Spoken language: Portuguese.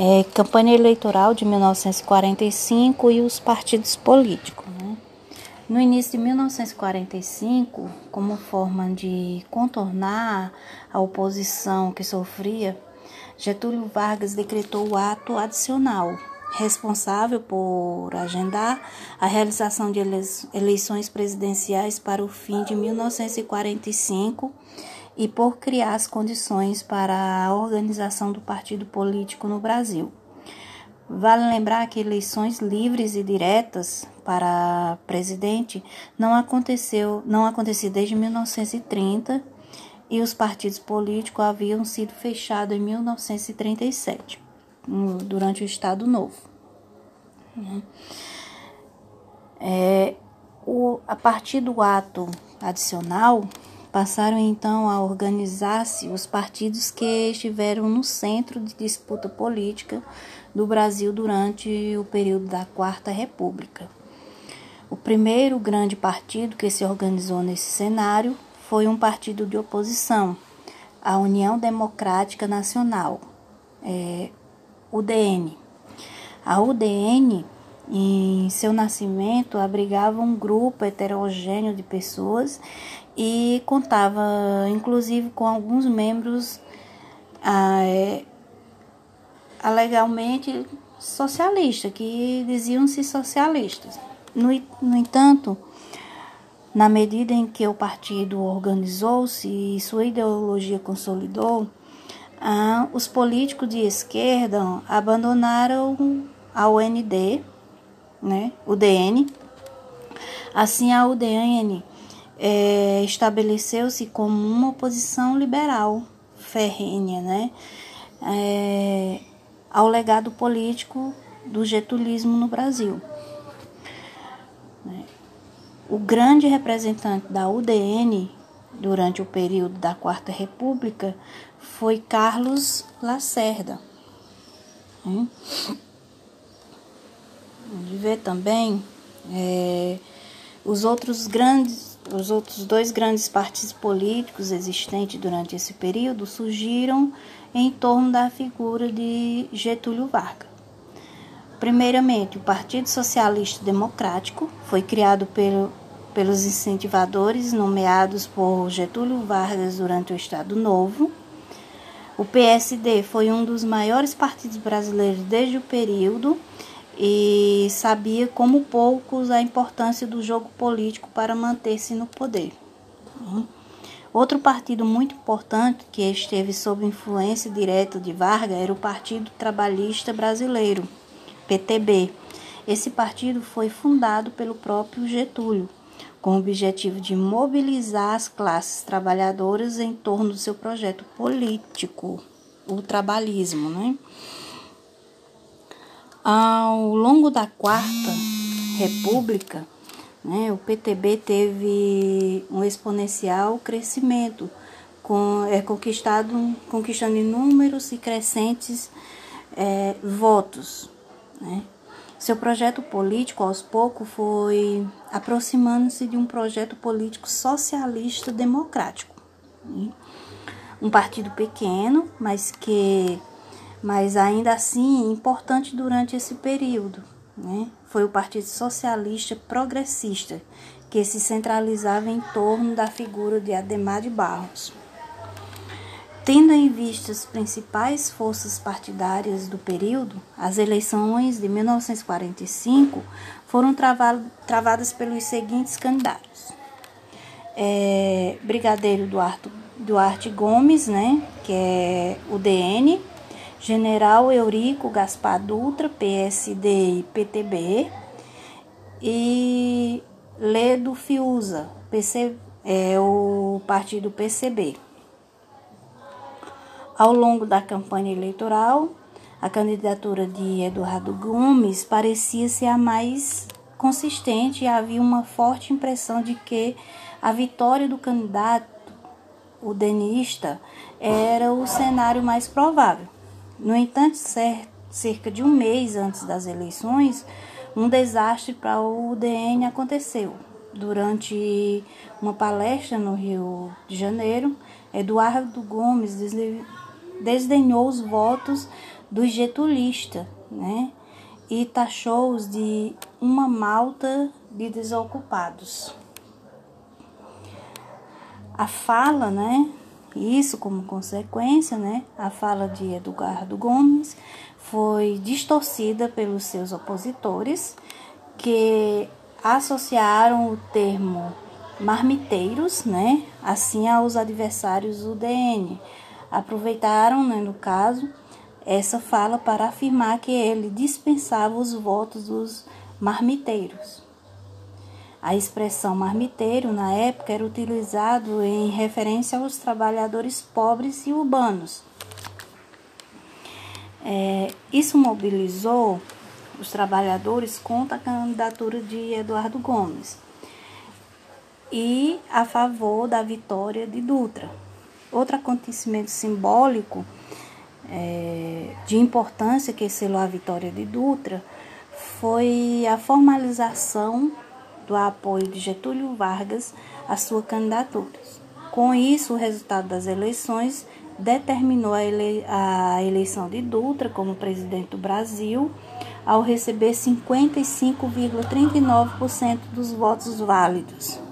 é, campanha eleitoral de 1945 e os partidos políticos. Né? No início de 1945, como forma de contornar a oposição que sofria, Getúlio Vargas decretou o ato adicional, responsável por agendar a realização de eleições presidenciais para o fim de 1945 e por criar as condições para a organização do partido político no Brasil. Vale lembrar que eleições livres e diretas para presidente não aconteceu, não aconteceu desde 1930 e os partidos políticos haviam sido fechados em 1937, durante o Estado Novo. É, o, a partir do ato adicional, Passaram então a organizar-se os partidos que estiveram no centro de disputa política do Brasil durante o período da Quarta República. O primeiro grande partido que se organizou nesse cenário foi um partido de oposição, a União Democrática Nacional, é, UDN. A UDN, em seu nascimento, abrigava um grupo heterogêneo de pessoas e contava inclusive com alguns membros ah, é, alegalmente socialistas, que diziam-se socialistas. No, no entanto, na medida em que o partido organizou-se e sua ideologia consolidou, ah, os políticos de esquerda abandonaram a UND, né, o DN. Assim, a UDN é, estabeleceu-se como uma oposição liberal ferrenha né, é, ao legado político do getulismo no Brasil. O grande representante da UDN durante o período da Quarta República foi Carlos Lacerda. De ver também é, os outros grandes os outros dois grandes partidos políticos existentes durante esse período surgiram em torno da figura de Getúlio Vargas. Primeiramente, o Partido Socialista Democrático foi criado pelo, pelos incentivadores nomeados por Getúlio Vargas durante o Estado Novo. O PSD foi um dos maiores partidos brasileiros desde o período e sabia como poucos a importância do jogo político para manter-se no poder. Outro partido muito importante que esteve sob influência direta de Vargas era o Partido Trabalhista Brasileiro, PTB. Esse partido foi fundado pelo próprio Getúlio, com o objetivo de mobilizar as classes trabalhadoras em torno do seu projeto político, o trabalhismo, né? Ao longo da Quarta República, né, o PTB teve um exponencial crescimento, com, é, conquistado, conquistando inúmeros e crescentes é, votos. Né. Seu projeto político, aos poucos, foi aproximando-se de um projeto político socialista democrático. Né. Um partido pequeno, mas que mas ainda assim importante durante esse período. Né? Foi o Partido Socialista Progressista, que se centralizava em torno da figura de Ademar de Barros. Tendo em vista as principais forças partidárias do período, as eleições de 1945 foram travadas pelos seguintes candidatos. É, Brigadeiro Duarte, Duarte Gomes, né, que é o DN, General Eurico Gaspar Dutra, PSD e PTB, e Ledo Fiuza, PC, é o partido PCB. Ao longo da campanha eleitoral, a candidatura de Eduardo Gomes parecia ser a mais consistente e havia uma forte impressão de que a vitória do candidato, o denista, era o cenário mais provável. No entanto, cerca de um mês antes das eleições, um desastre para o UDN aconteceu. Durante uma palestra no Rio de Janeiro, Eduardo Gomes desdenhou os votos dos getulistas, né? E taxou-os de uma malta de desocupados. A fala, né? Isso como consequência, né? A fala de Eduardo Gomes foi distorcida pelos seus opositores, que associaram o termo marmiteiros, né? Assim aos adversários do DN. Aproveitaram, né, no caso, essa fala para afirmar que ele dispensava os votos dos marmiteiros. A expressão marmiteiro na época era utilizado em referência aos trabalhadores pobres e urbanos. É, isso mobilizou os trabalhadores contra a candidatura de Eduardo Gomes e a favor da vitória de Dutra. Outro acontecimento simbólico é, de importância que selou a vitória de Dutra foi a formalização do apoio de Getúlio Vargas à sua candidatura. Com isso, o resultado das eleições determinou a, ele a eleição de Dutra como presidente do Brasil, ao receber 55,39% dos votos válidos.